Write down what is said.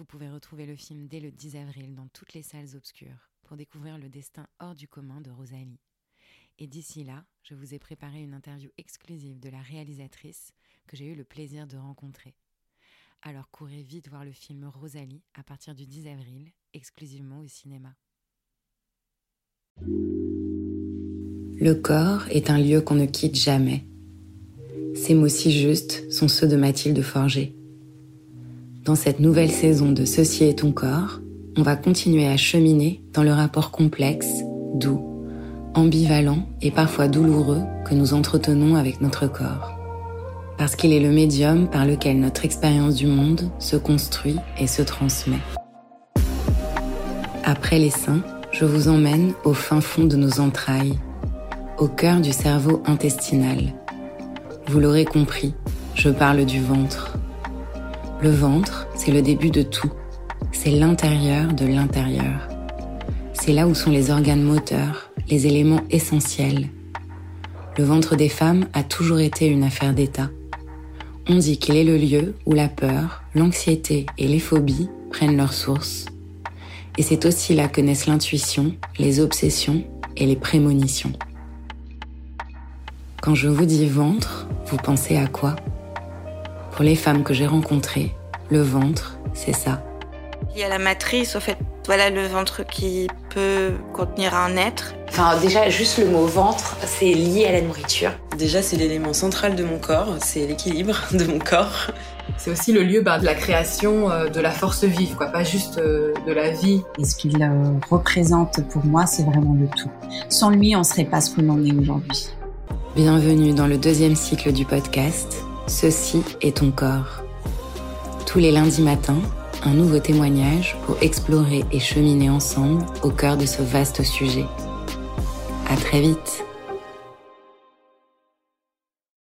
Vous pouvez retrouver le film dès le 10 avril dans toutes les salles obscures pour découvrir le destin hors du commun de Rosalie. Et d'ici là, je vous ai préparé une interview exclusive de la réalisatrice que j'ai eu le plaisir de rencontrer. Alors courez vite voir le film Rosalie à partir du 10 avril, exclusivement au cinéma. Le corps est un lieu qu'on ne quitte jamais. Ces mots si justes sont ceux de Mathilde Forger. Dans cette nouvelle saison de Ceci est ton corps, on va continuer à cheminer dans le rapport complexe, doux, ambivalent et parfois douloureux que nous entretenons avec notre corps. Parce qu'il est le médium par lequel notre expérience du monde se construit et se transmet. Après les seins, je vous emmène au fin fond de nos entrailles, au cœur du cerveau intestinal. Vous l'aurez compris, je parle du ventre. Le ventre, c'est le début de tout. C'est l'intérieur de l'intérieur. C'est là où sont les organes moteurs, les éléments essentiels. Le ventre des femmes a toujours été une affaire d'État. On dit qu'il est le lieu où la peur, l'anxiété et les phobies prennent leur source. Et c'est aussi là que naissent l'intuition, les obsessions et les prémonitions. Quand je vous dis ventre, vous pensez à quoi? Pour les femmes que j'ai rencontrées, le ventre, c'est ça. Il y a la matrice, au fait, voilà le ventre qui peut contenir un être. Enfin, déjà, juste le mot ventre, c'est lié à la nourriture. Déjà, c'est l'élément central de mon corps, c'est l'équilibre de mon corps. C'est aussi le lieu bah, de la création, euh, de la force vive, quoi, pas juste euh, de la vie. Et ce qu'il euh, représente pour moi, c'est vraiment le tout. Sans lui, on serait pas ce qu'on en est aujourd'hui. Bienvenue dans le deuxième cycle du podcast Ceci est ton corps. Tous les lundis matins, un nouveau témoignage pour explorer et cheminer ensemble au cœur de ce vaste sujet. À très vite!